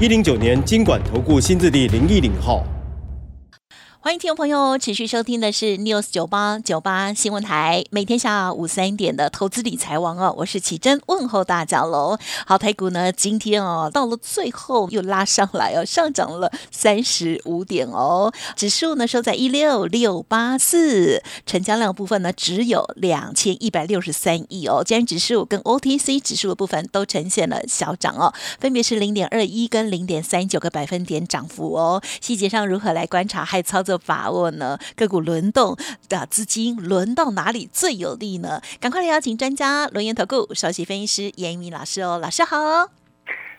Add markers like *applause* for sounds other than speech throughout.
一零九年金管投顾新字第零一零号。欢迎听众朋友持续收听的是 News 九八九八新闻台，每天下午三点的投资理财王哦，我是启珍，问候大家喽。好，台股呢今天哦到了最后又拉上来哦，上涨了三十五点哦，指数呢收在一六六八四，成交量部分呢只有两千一百六十三亿哦，今天指数跟 OTC 指数的部分都呈现了小涨哦，分别是零点二一跟零点三九个百分点涨幅哦。细节上如何来观察还操作？把握呢？个股轮动的资金轮到哪里最有利呢？赶快来邀请专家轮研投顾首席分析师严一鸣老师哦，老师好。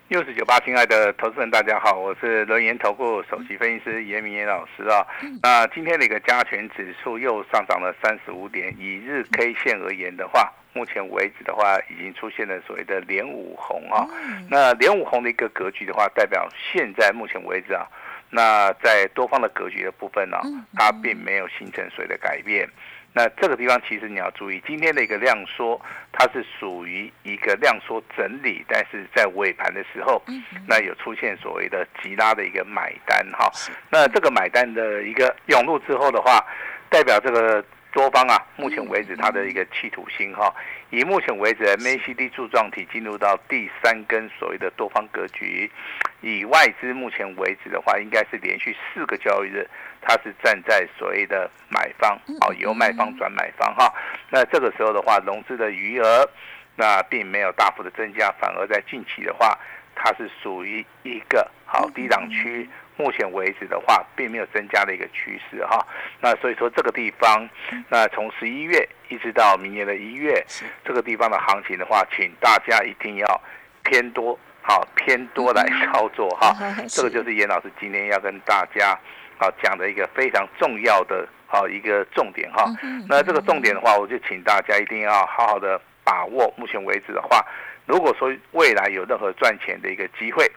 六十九八，亲爱的投资人，大家好，我是轮研投顾首席分析师严明严老师啊。那今天的一个加权指数又上涨了三十五点，以日 K 线而言的话，目前为止的话，已经出现了所谓的连五红啊。那连五红的一个格局的话，代表现在目前为止啊。那在多方的格局的部分呢，它并没有形成谁的改变。那这个地方其实你要注意，今天的一个量缩，它是属于一个量缩整理，但是在尾盘的时候，那有出现所谓的急拉的一个买单哈。那这个买单的一个涌入之后的话，代表这个。多方啊，目前为止它的一个企图心哈，以目前为止 MACD 柱状体进入到第三根所谓的多方格局，以外资目前为止的话，应该是连续四个交易日，它是站在所谓的买方，哦，由卖方转买方哈。那这个时候的话，融资的余额那并没有大幅的增加，反而在近期的话，它是属于一个好低档区。目前为止的话，并没有增加的一个趋势哈。那所以说这个地方，那从十一月一直到明年的一月，这个地方的行情的话，请大家一定要偏多，好偏多来操作哈。这个就是严老师今天要跟大家好讲的一个非常重要的好一个重点哈。那这个重点的话，我就请大家一定要好好的把握。目前为止的话，如果说未来有任何赚钱的一个机会。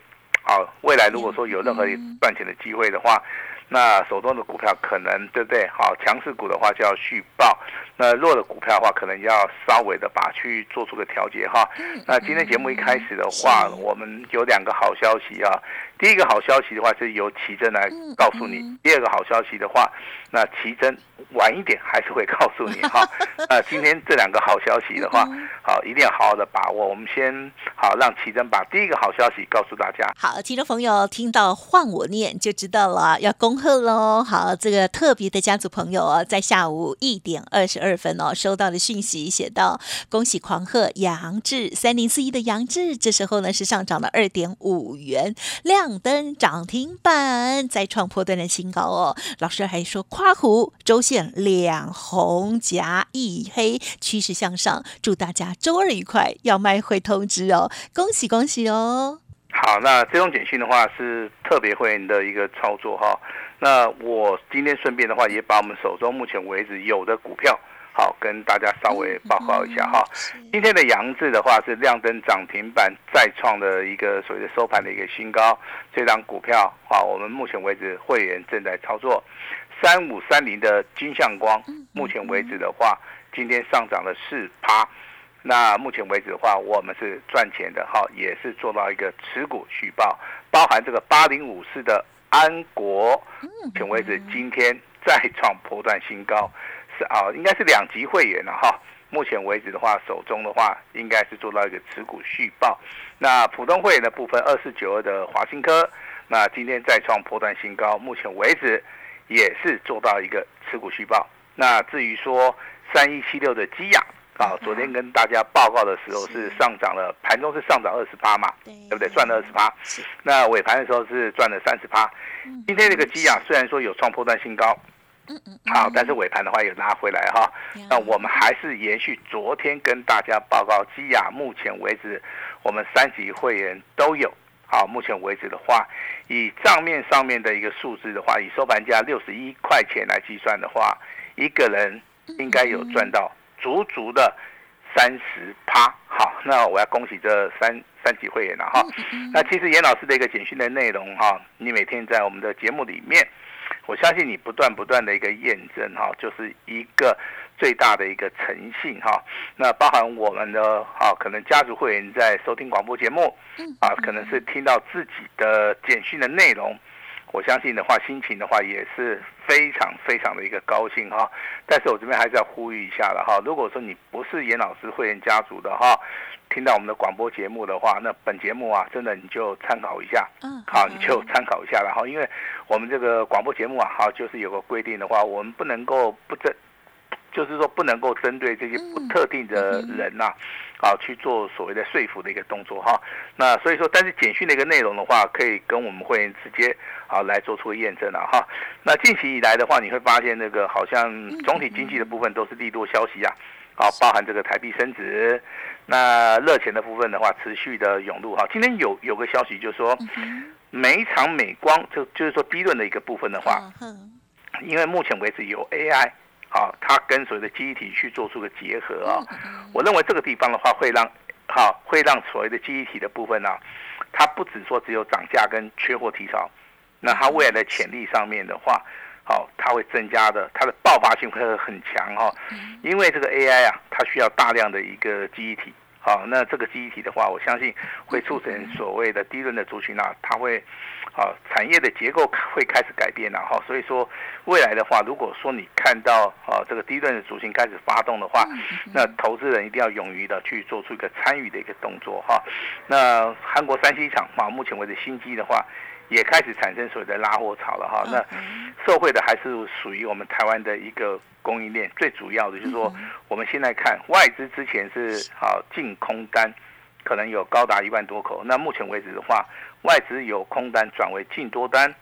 好，未来如果说有任何赚钱的机会的话，那手中的股票可能对不对？好，强势股的话就要续报，那弱的股票的话，可能要稍微的把去做出个调节哈。那今天节目一开始的话，我们有两个好消息啊。第一个好消息的话，是由奇珍来告诉你；第二个好消息的话，那奇珍晚一点还是会告诉你哈。*laughs* 那今天这两个好消息的话，好，一定要好好的把握。我们先好让奇珍把第一个好消息告诉大家。好，听众朋友听到换我念就知道了，要恭贺喽。好，这个特别的家族朋友哦，在下午一点二十二分哦，收到的讯息写到：恭喜狂贺杨志三零四一的杨志，这时候呢是上涨了二点五元量。登涨停板，再创破断的新高哦！老师还说，夸虎周线两红夹一黑，趋势向上，祝大家周二愉快，要卖会通知哦！恭喜恭喜哦！好，那这种简讯的话是特别会员的一个操作哈。那我今天顺便的话，也把我们手中目前为止有的股票。好，跟大家稍微报告一下哈。今天的阳字的话是亮灯涨停板，再创的一个所谓的收盘的一个新高。这张股票啊，我们目前为止会员正在操作。三五三零的金相光，目前为止的话，今天上涨了四趴。那目前为止的话，我们是赚钱的哈，也是做到一个持股续报，包含这个八零五四的安国，目前为止今天再创波段新高。啊，应该是两级会员了哈。目前为止的话，手中的话应该是做到一个持股续报。那普通会员的部分，二四九二的华新科，那今天再创破断新高，目前为止也是做到一个持股续报。那至于说三一七六的基亚啊，昨天跟大家报告的时候是上涨了，盘中是上涨二十八嘛，对不对？赚了二十八。那尾盘的时候是赚了三十八。今天这个基亚虽然说有创破断新高。好，但是尾盘的话有拉回来哈。那我们还是延续昨天跟大家报告，基亚目前为止，我们三级会员都有好，目前为止的话，以账面上面的一个数字的话，以收盘价六十一块钱来计算的话，一个人应该有赚到足足的三十趴。好，那我要恭喜这三三级会员了哈。那其实严老师的一个简讯的内容哈，你每天在我们的节目里面，我相信你不断不断的一个验证哈，就是一个。最大的一个诚信哈，那包含我们的哈，可能家族会员在收听广播节目，啊，可能是听到自己的简讯的内容，我相信的话，心情的话也是非常非常的一个高兴哈。但是我这边还是要呼吁一下了哈，如果说你不是严老师会员家族的哈，听到我们的广播节目的话，那本节目啊，真的你就参考一下，嗯，好，你就参考一下了哈，因为我们这个广播节目啊，好，就是有个规定的话，我们不能够不针。就是说不能够针对这些不特定的人呐，啊去做所谓的说服的一个动作哈。那所以说，但是简讯的一个内容的话，可以跟我们会员直接啊来做出验证了哈。那近期以来的话，你会发现那个好像总体经济的部分都是利多消息啊，啊包含这个台币升值，那热钱的部分的话持续的涌入哈。今天有有个消息就是说，美场美光就就是说低润的一个部分的话，因为目前为止有 AI。好，它跟所谓的记忆体去做出个结合啊，我认为这个地方的话会让，好会让所谓的记忆体的部分呢，它不只说只有涨价跟缺货提潮，那它未来的潜力上面的话，好，它会增加的，它的爆发性会很强哈，因为这个 AI 啊，它需要大量的一个记忆体。好，那这个记忆体的话，我相信会促成所谓的低轮的族群啊，它会，啊，产业的结构会开始改变了哈。所以说，未来的话，如果说你看到啊这个低轮的族群开始发动的话，那投资人一定要勇于的去做出一个参与的一个动作哈。那韩国三星厂啊，目前为止新机的话。也开始产生所谓的拉货潮了哈，那受惠的还是属于我们台湾的一个供应链，最主要的就是说，我们现在看外资之前是好净空单，可能有高达一万多口，那目前为止的话，外资有空单转为净多单，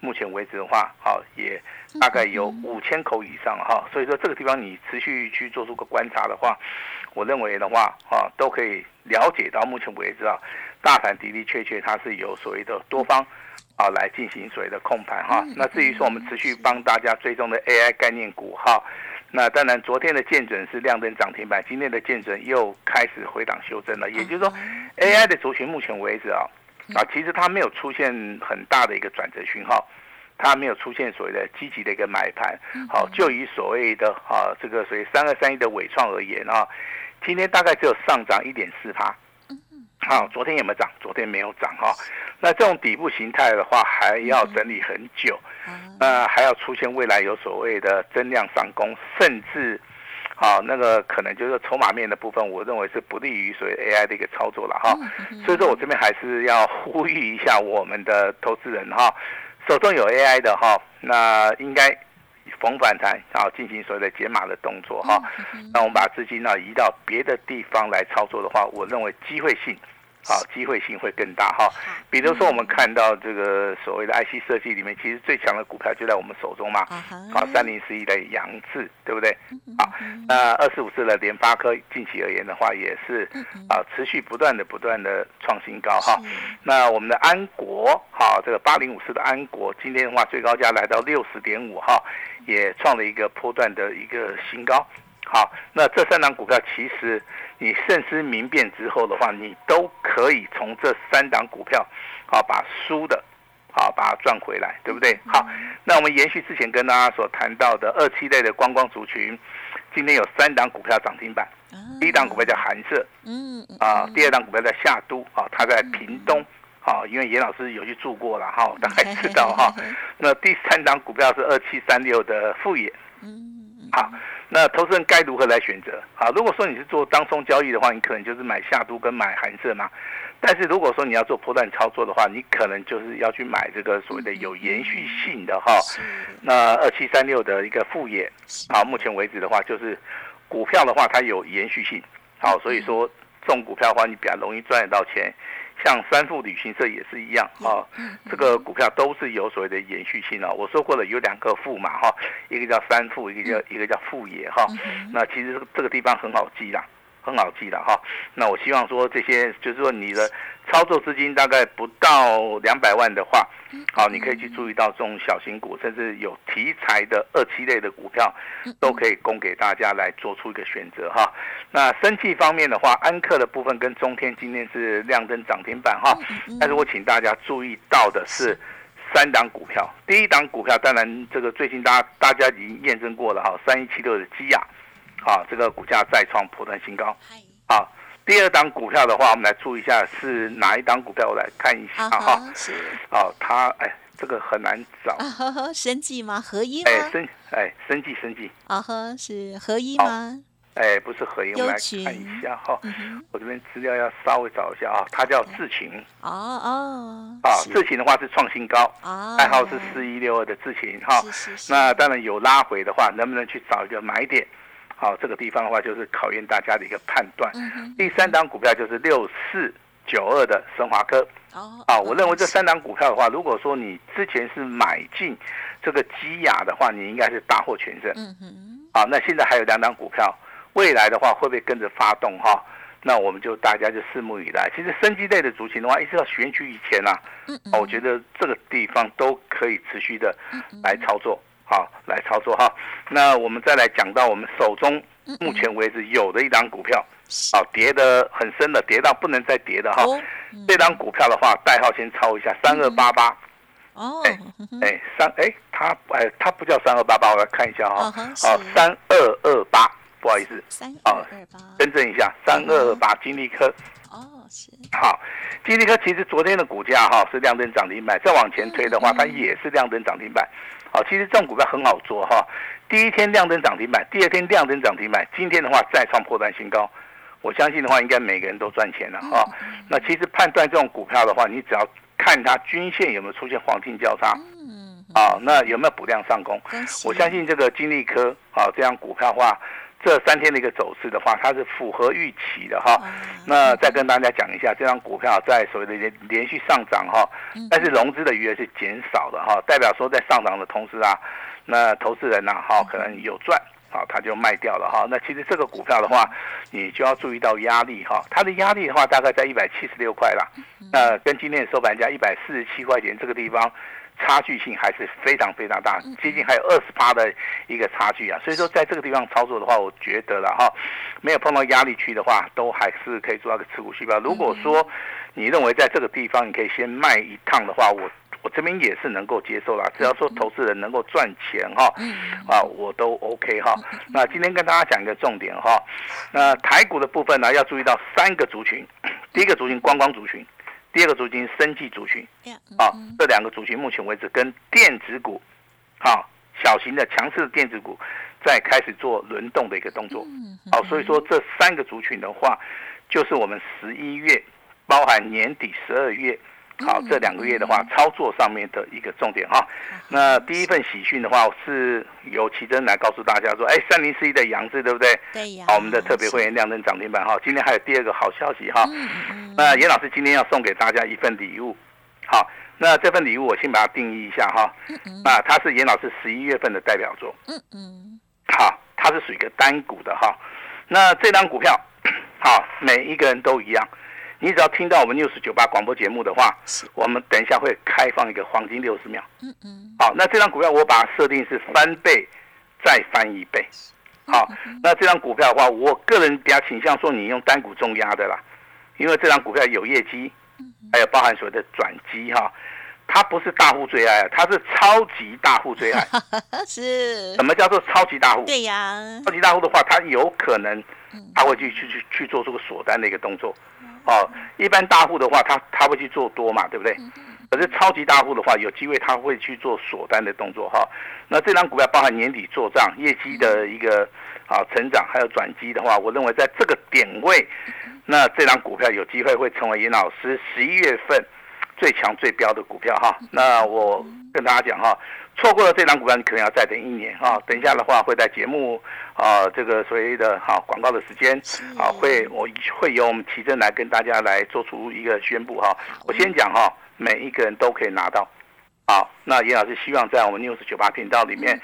目前为止的话，好也大概有五千口以上哈，所以说这个地方你持续去做出个观察的话，我认为的话啊都可以了解到目前为止啊，大盘的的确确它是有所谓的多方。啊，来进行所谓的控盘哈。那至于说我们持续帮大家追踪的 AI 概念股哈，那当然昨天的见准是亮灯涨停板，今天的见准又开始回档修正了。也就是说，AI 的族群目前为止啊，啊，其实它没有出现很大的一个转折讯号，它没有出现所谓的积极的一个买盘。好，就以所谓的啊这个所谓三二三一的尾创而言啊，今天大概只有上涨一点四趴。好，昨天有没有涨？昨天没有涨哈。那这种底部形态的话，还要整理很久，那还要出现未来有所谓的增量上攻，甚至，好那个可能就是筹码面的部分，我认为是不利于所谓 AI 的一个操作了哈。所以说我这边还是要呼吁一下我们的投资人哈，手中有 AI 的哈，那应该逢反弹然后进行所谓的解码的动作哈。那我们把资金呢移到别的地方来操作的话，我认为机会性。好，机会性会更大哈。比如说，我们看到这个所谓的 IC 设计里面，其实最强的股票就在我们手中嘛。好，三零四一的杨志，对不对？好，那二四五四的联发科，近期而言的话，也是啊，持续不断的、不断的创新高哈。那我们的安国，好，这个八零五四的安国，今天的话最高价来到六十点五哈，也创了一个波段的一个新高。好，那这三档股票其实你慎思明辨之后的话，你都可以从这三档股票，好把输的，好把它赚回来，对不对？好，那我们延续之前跟大家所谈到的二期类的观光族群，今天有三档股票涨停板，第一档股票叫韩舍，嗯，啊，第二档股票在夏都，啊，它在屏东，好，因为严老师有去住过了，哈，大概知道哈。*laughs* 那第三档股票是二七三六的富野，嗯，好。那投资人该如何来选择？好，如果说你是做当中交易的话，你可能就是买下都跟买韩色嘛。但是如果说你要做波段操作的话，你可能就是要去买这个所谓的有延续性的哈。那二七三六的一个副业，好，目前为止的话就是股票的话它有延续性，好，所以说这种股票的话你比较容易赚得到钱。像三富旅行社也是一样啊，这个股票都是有所谓的延续性啊。我说过了，有两个富嘛哈，一个叫三富，一个叫一个叫富野哈。那其实这个地方很好记啦，很好记的哈。那我希望说这些，就是说你的操作资金大概不到两百万的话，好，你可以去注意到这种小型股，甚至有题材的二期类的股票，都可以供给大家来做出一个选择哈。那生气方面的话，安克的部分跟中天今天是亮灯涨停板哈，但是我请大家注意到的是三档股票，第一档股票当然这个最近大家大家已经验证过了哈，三一七六的基亚，啊，这个股价再创破断新高，好。第二档股票的话，我们来注意一下是哪一档股票，我来看一下哈。是哦，它哎，这个很难找。呵呵，生计吗？合一吗？哎，生哎，生计生计。啊呵，是合一吗？哎，不是合一，我们来看一下哈。我这边资料要稍微找一下啊，它叫智勤。哦哦。啊，智勤的话是创新高，代号是四一六二的智勤哈。那当然有拉回的话，能不能去找一个买点？好，这个地方的话就是考验大家的一个判断。第三档股票就是六四九二的升华科。哦，啊，我认为这三档股票的话，如果说你之前是买进这个基亚的话，你应该是大获全胜。嗯哼。啊，那现在还有两档股票，未来的话会不会跟着发动哈？那我们就大家就拭目以待。其实生机类的族群的话，一直到选举以前啊，我觉得这个地方都可以持续的来操作。好，来操作哈。那我们再来讲到我们手中目前为止有的一张股票，好，跌的很深的，跌到不能再跌的哈。这张股票的话，代号先抄一下，三二八八。哦，哎哎三哎，它哎它不叫三二八八，我来看一下哈。哦，三二二八，不好意思，三二二八，更正一下，三二二八金利科。哦，是。好，金利科其实昨天的股价哈是亮灯涨停板，再往前推的话，它也是亮灯涨停板。好，其实这种股票很好做哈。第一天亮灯涨停板，第二天亮灯涨停板，今天的话再创破断新高。我相信的话，应该每个人都赚钱了哈。那其实判断这种股票的话，你只要看它均线有没有出现黄金交叉，啊，那有没有补量上攻？我相信这个金利科啊，这样股票的话。这三天的一个走势的话，它是符合预期的哈。那再跟大家讲一下，这张股票在所谓的连连续上涨哈，但是融资的余额是减少的哈，代表说在上涨的同时啊，那投资人呐哈可能有赚啊，他就卖掉了哈。那其实这个股票的话，你就要注意到压力哈，它的压力的话大概在一百七十六块啦，那跟今天的收盘价一百四十七块钱这个地方。差距性还是非常非常大，接近还有二十八的一个差距啊，所以说在这个地方操作的话，我觉得了哈，没有碰到压力区的话，都还是可以做到个持股续标。如果说你认为在这个地方你可以先卖一趟的话，我我这边也是能够接受啦，只要说投资人能够赚钱哈，啊，我都 OK 哈。那今天跟大家讲一个重点哈，那台股的部分呢，要注意到三个族群，第一个族群观光族群。第二个族群生技族群，啊，这两个族群目前为止跟电子股，啊小型的强势的电子股，在开始做轮动的一个动作，好，所以说这三个族群的话，就是我们十一月，包含年底十二月。好，这两个月的话，操作上面的一个重点哈。那第一份喜讯的话，是由奇珍来告诉大家说，哎，三零四一的杨志对不对？对呀。好，我们的特别会员亮灯涨停板哈。今天还有第二个好消息哈。那严老师今天要送给大家一份礼物。好，那这份礼物我先把它定义一下哈。那它是严老师十一月份的代表作。嗯嗯。好，它是属于一个单股的哈。那这张股票，好，每一个人都一样。你只要听到我们六十九八广播节目的话，我们等一下会开放一个黄金六十秒。嗯嗯。好，那这张股票我把它设定是翻倍再翻一倍。好，那这张股票的话，我个人比较倾向说你用单股重压的啦，因为这张股票有业绩，还有包含所谓的转机哈，它不是大户最爱，它是超级大户最爱。*laughs* 是。什么叫做超级大户？对呀。超级大户的话，它有可能他会去去去去做这个锁单的一个动作。哦，一般大户的话，他他会去做多嘛，对不对？可是超级大户的话，有机会他会去做锁单的动作哈。那这张股票包含年底做账、业绩的一个啊成长，还有转机的话，我认为在这个点位，那这张股票有机会会成为严老师十一月份最强最标的股票哈。那我跟大家讲哈。错过了这档股票，你可能要再等一年哈！等一下的话，会在节目啊这个所谓的哈广告的时间啊，会我会由我们奇珍来跟大家来做出一个宣布哈。我先讲哈，每一个人都可以拿到，好，那严老师希望在我们 news 九八频道里面，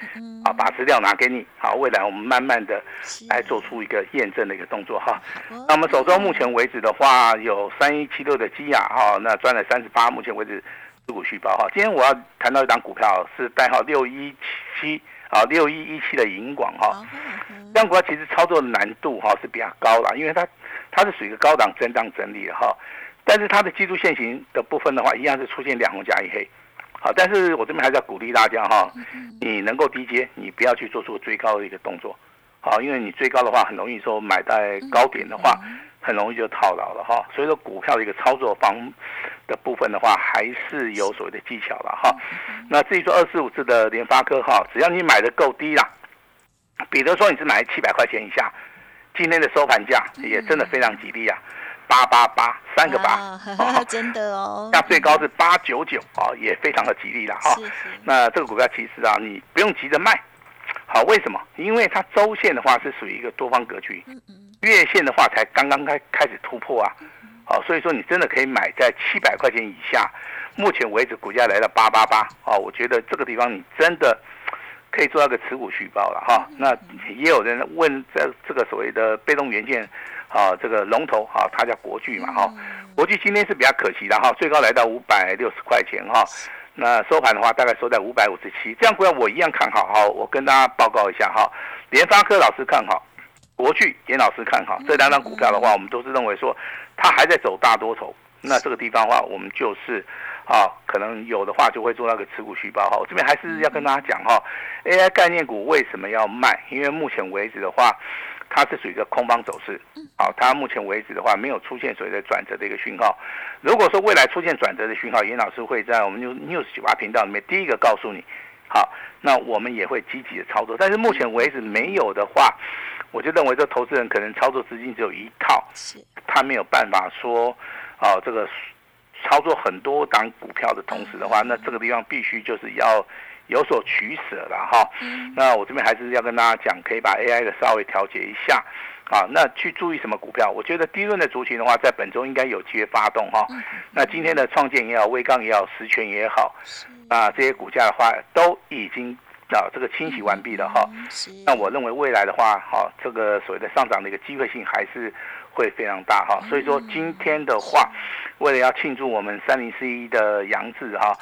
啊，把资料拿给你，好，未来我们慢慢的来做出一个验证的一个动作哈。那我们手中目前为止的话，有三一七六的基亚哈，那赚了三十八，目前为止持股续报哈。今天我要谈到一档股票是代号六一七啊，六一一七的银广哈。这样股票其实操作的难度哈是比较高了，因为它它是属于一个高档震荡整理的哈，但是它的技术线型的部分的话，一样是出现两红加一黑。好，但是我这边还是要鼓励大家哈，你能够低接，你不要去做出追高的一个动作，好，因为你追高的话，很容易说买在高点的话，很容易就套牢了哈。所以说股票的一个操作方的部分的话，还是有所谓的技巧了哈。那至于说二四五次的联发科哈，只要你买的够低啦，比如说你是买七百块钱以下，今天的收盘价也真的非常吉利啊。八八八三个八，*laughs* 真的哦。*laughs* 那最高是八九九啊，也非常的吉利了哈。那这个股票其实啊，你不用急着卖，好，为什么？因为它周线的话是属于一个多方格局，月线的话才刚刚开开始突破啊，好，所以说你真的可以买在七百块钱以下。目前为止股价来到八八八啊，我觉得这个地方你真的可以做到个持股续报了哈。那也有人问这这个所谓的被动元件。啊，这个龙头哈，它叫国巨嘛哈，国巨今天是比较可惜的哈，最高来到五百六十块钱哈，那收盘的话大概收在五百五十七，这样股票我一样看好哈，我跟大家报告一下哈，联发科老师看好，国巨严老师看好，这两张股票的话，我们都是认为说它还在走大多头，那这个地方的话，我们就是啊，可能有的话就会做那个持股续报哈，我这边还是要跟大家讲哈，AI 概念股为什么要卖？因为目前为止的话。它是属于一个空方走势，好，它目前为止的话没有出现所谓的转折的一个讯号。如果说未来出现转折的讯号，严老师会在我们 news news 九八频道里面第一个告诉你，好，那我们也会积极的操作。但是目前为止没有的话，我就认为这投资人可能操作资金只有一套，他没有办法说，哦，这个操作很多档股票的同时的话，那这个地方必须就是要。有所取舍了哈，那我这边还是要跟大家讲，可以把 AI 的稍微调节一下，啊，那去注意什么股票？我觉得低润的族群的话，在本周应该有机会发动哈。那今天的创建也好，微钢也好，实权也好，啊，这些股价的话都已经啊这个清洗完毕了哈。那我认为未来的话，哈，这个所谓的上涨的一个机会性还是会非常大哈。所以说今天的话。为了要庆祝我们三零四一的杨志哈，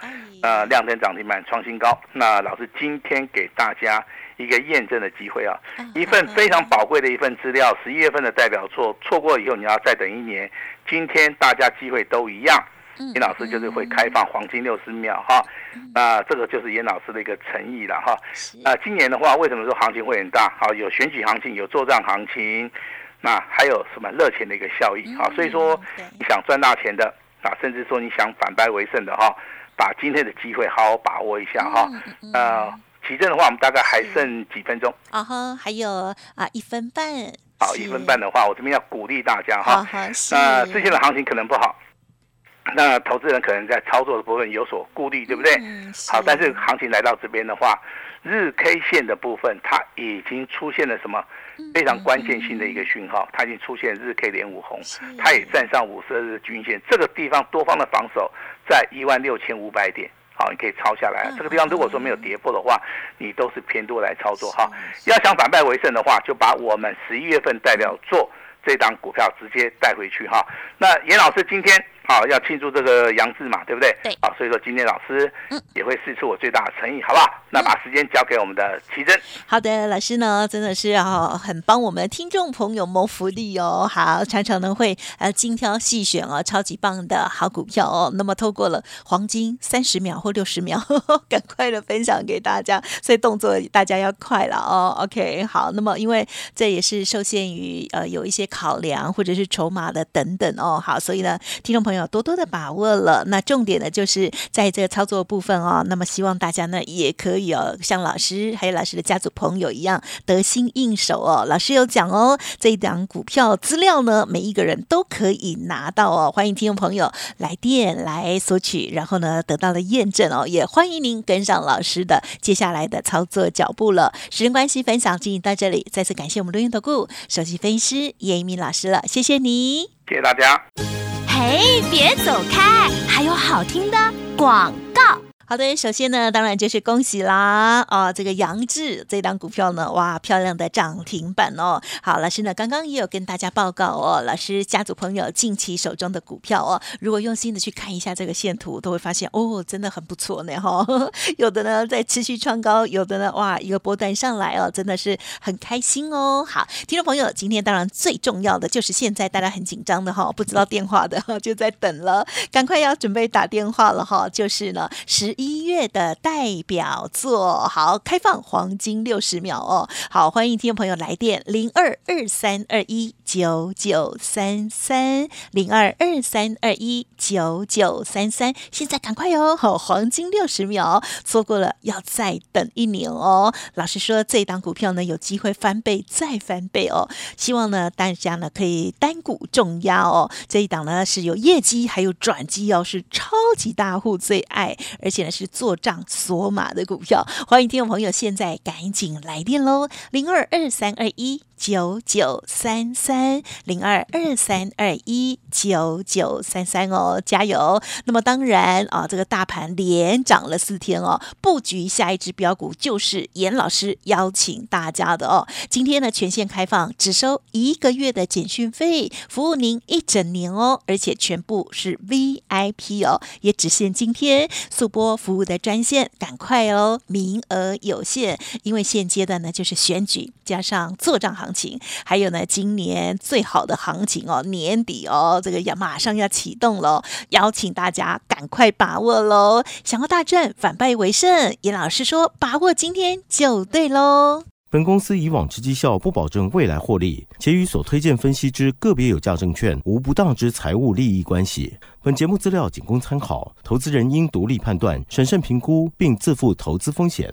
呃，亮灯涨停板创新高。那老师今天给大家一个验证的机会啊，一份非常宝贵的一份资料，十一月份的代表作，错过以后你要再等一年。今天大家机会都一样，严老师就是会开放黄金六十秒哈，那这个就是严老师的一个诚意了哈。那今年的话，为什么说行情会很大？好，有选举行情，有作战行情。那还有什么热钱的一个效益啊？所以说你想赚大钱的啊，甚至说你想反败为胜的哈，把今天的机会好好把握一下哈。呃，起正的话，我们大概还剩几分钟啊哈，还有啊一分半。好，一分半的话，我这边要鼓励大家哈。那最近的行情可能不好，那投资人可能在操作的部分有所顾虑，对不对？好，但是行情来到这边的话。日 K 线的部分，它已经出现了什么非常关键性的一个讯号？它已经出现日 K 连五红，它也站上五十日均线。这个地方多方的防守在一万六千五百点，好，你可以抄下来。这个地方如果说没有跌破的话，你都是偏多来操作哈。要想反败为胜的话，就把我们十一月份代表做这档股票直接带回去哈。那严老师今天。好，要庆祝这个杨志嘛，对不对？对。好，所以说今天老师也会试出我最大的诚意，好不好？那把时间交给我们的奇珍。好的，老师呢真的是啊，很帮我们的听众朋友谋福利哦。好，常常呢会呃精挑细选哦，超级棒的好股票哦。那么透过了黄金三十秒或六十秒，*laughs* 赶快的分享给大家，所以动作大家要快了哦。OK，好，那么因为这也是受限于呃有一些考量或者是筹码的等等哦。好，所以呢，听众朋友。要多多的把握了，那重点呢就是在这个操作部分哦。那么希望大家呢也可以哦，像老师还有老师的家族朋友一样得心应手哦。老师有讲哦，这一档股票资料呢，每一个人都可以拿到哦。欢迎听众朋友来电来索取，然后呢得到了验证哦。也欢迎您跟上老师的接下来的操作脚步了。时间关系，分享进行到这里，再次感谢我们录音投顾首席分析师叶一鸣老师了，谢谢你，谢谢大家。嘿，别走开！还有好听的广告。好的，首先呢，当然就是恭喜啦啊！这个杨志这档股票呢，哇，漂亮的涨停板哦。好，老师呢刚刚也有跟大家报告哦，老师家族朋友近期手中的股票哦，如果用心的去看一下这个线图，都会发现哦，真的很不错呢哈。*laughs* 有的呢在持续创高，有的呢哇一个波段上来哦，真的是很开心哦。好，听众朋友，今天当然最重要的就是现在大家很紧张的哈，不知道电话的哈 *laughs* 就在等了，赶快要准备打电话了哈，就是呢十。一月的代表作，好，开放黄金六十秒哦，好，欢迎听众朋友来电零二二三二一九九三三零二二三二一九九三三，现在赶快哦，好，黄金六十秒，错过了要再等一年哦。老实说，这一档股票呢有机会翻倍再翻倍哦，希望呢大家呢可以单股重压哦，这一档呢是有业绩还有转机哦，是超级大户最爱，而且。是做账锁码的股票，欢迎听众朋友现在赶紧来电喽，零二二三二一。九九三三零二二三二一九九三三哦，加油！那么当然啊，这个大盘连涨了四天哦，布局下一只标股就是严老师邀请大家的哦。今天呢，全线开放，只收一个月的简讯费，服务您一整年哦，而且全部是 VIP 哦，也只限今天速播服务的专线，赶快哦，名额有限，因为现阶段呢就是选举加上做账号。行情，还有呢，今年最好的行情哦，年底哦，这个要马上要启动了，邀请大家赶快把握喽！想要大赚，反败为胜，严老师说，把握今天就对喽。本公司以往之绩效不保证未来获利，且与所推荐分析之个别有价证券无不当之财务利益关系。本节目资料仅供参考，投资人应独立判断、审慎评估，并自负投资风险。